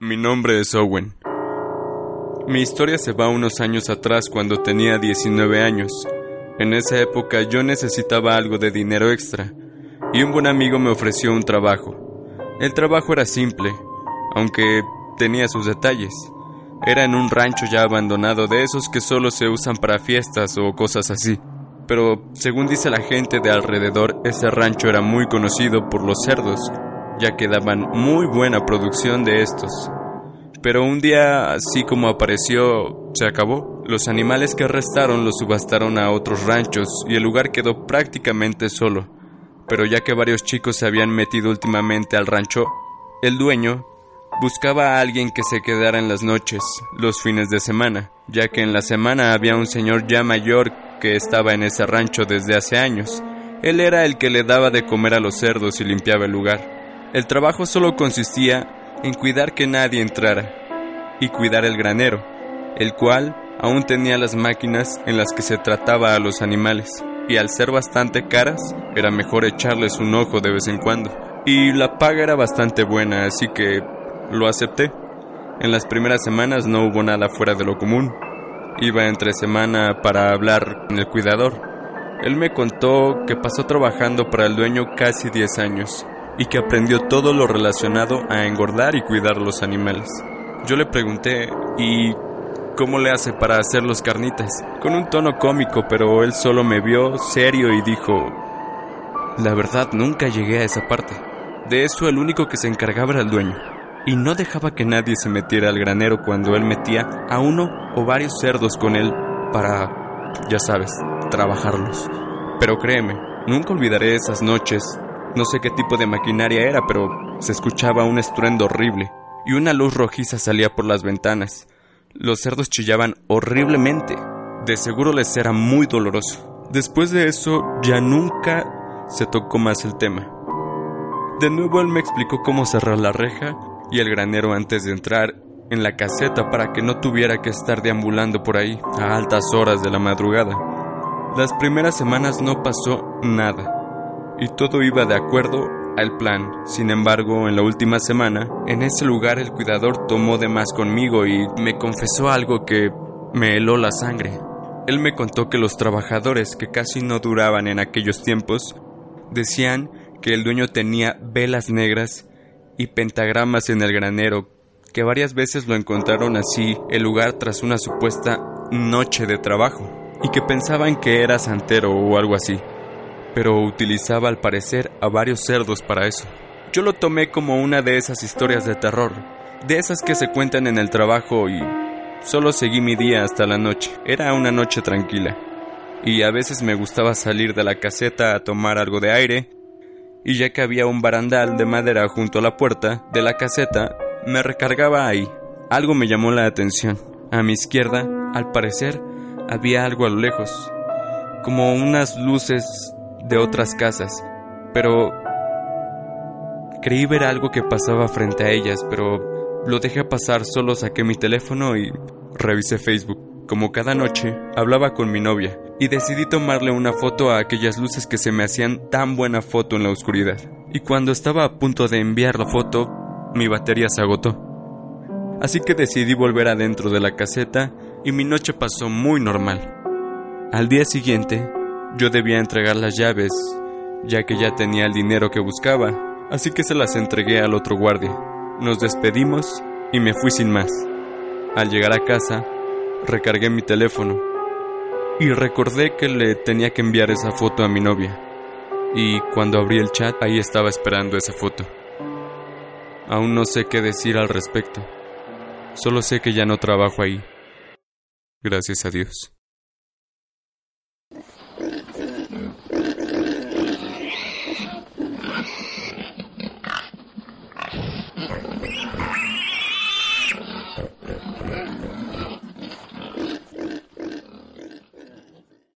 Mi nombre es Owen. Mi historia se va unos años atrás cuando tenía 19 años. En esa época yo necesitaba algo de dinero extra y un buen amigo me ofreció un trabajo. El trabajo era simple, aunque tenía sus detalles. Era en un rancho ya abandonado de esos que solo se usan para fiestas o cosas así. Pero, según dice la gente de alrededor, ese rancho era muy conocido por los cerdos, ya que daban muy buena producción de estos. Pero un día, así como apareció, se acabó. Los animales que restaron los subastaron a otros ranchos y el lugar quedó prácticamente solo. Pero ya que varios chicos se habían metido últimamente al rancho, el dueño buscaba a alguien que se quedara en las noches, los fines de semana, ya que en la semana había un señor ya mayor que estaba en ese rancho desde hace años. Él era el que le daba de comer a los cerdos y limpiaba el lugar. El trabajo solo consistía en cuidar que nadie entrara y cuidar el granero, el cual aún tenía las máquinas en las que se trataba a los animales, y al ser bastante caras, era mejor echarles un ojo de vez en cuando. Y la paga era bastante buena, así que lo acepté. En las primeras semanas no hubo nada fuera de lo común. Iba entre semana para hablar con el cuidador. Él me contó que pasó trabajando para el dueño casi 10 años y que aprendió todo lo relacionado a engordar y cuidar los animales. Yo le pregunté, ¿y cómo le hace para hacer los carnitas? Con un tono cómico, pero él solo me vio serio y dijo, la verdad nunca llegué a esa parte. De eso el único que se encargaba era el dueño. Y no dejaba que nadie se metiera al granero cuando él metía a uno o varios cerdos con él para, ya sabes, trabajarlos. Pero créeme, nunca olvidaré esas noches no sé qué tipo de maquinaria era, pero se escuchaba un estruendo horrible y una luz rojiza salía por las ventanas. Los cerdos chillaban horriblemente. De seguro les era muy doloroso. Después de eso ya nunca se tocó más el tema. De nuevo él me explicó cómo cerrar la reja y el granero antes de entrar en la caseta para que no tuviera que estar deambulando por ahí a altas horas de la madrugada. Las primeras semanas no pasó nada y todo iba de acuerdo al plan. Sin embargo, en la última semana, en ese lugar el cuidador tomó de más conmigo y me confesó algo que me heló la sangre. Él me contó que los trabajadores, que casi no duraban en aquellos tiempos, decían que el dueño tenía velas negras y pentagramas en el granero, que varias veces lo encontraron así el lugar tras una supuesta noche de trabajo, y que pensaban que era santero o algo así pero utilizaba al parecer a varios cerdos para eso. Yo lo tomé como una de esas historias de terror, de esas que se cuentan en el trabajo y solo seguí mi día hasta la noche. Era una noche tranquila. Y a veces me gustaba salir de la caseta a tomar algo de aire, y ya que había un barandal de madera junto a la puerta de la caseta, me recargaba ahí. Algo me llamó la atención. A mi izquierda, al parecer, había algo a lo lejos, como unas luces de otras casas, pero creí ver algo que pasaba frente a ellas, pero lo dejé pasar, solo saqué mi teléfono y revisé Facebook. Como cada noche, hablaba con mi novia y decidí tomarle una foto a aquellas luces que se me hacían tan buena foto en la oscuridad. Y cuando estaba a punto de enviar la foto, mi batería se agotó. Así que decidí volver adentro de la caseta y mi noche pasó muy normal. Al día siguiente, yo debía entregar las llaves, ya que ya tenía el dinero que buscaba, así que se las entregué al otro guardia. Nos despedimos y me fui sin más. Al llegar a casa, recargué mi teléfono y recordé que le tenía que enviar esa foto a mi novia. Y cuando abrí el chat, ahí estaba esperando esa foto. Aún no sé qué decir al respecto. Solo sé que ya no trabajo ahí. Gracias a Dios. Beep, beep, beep.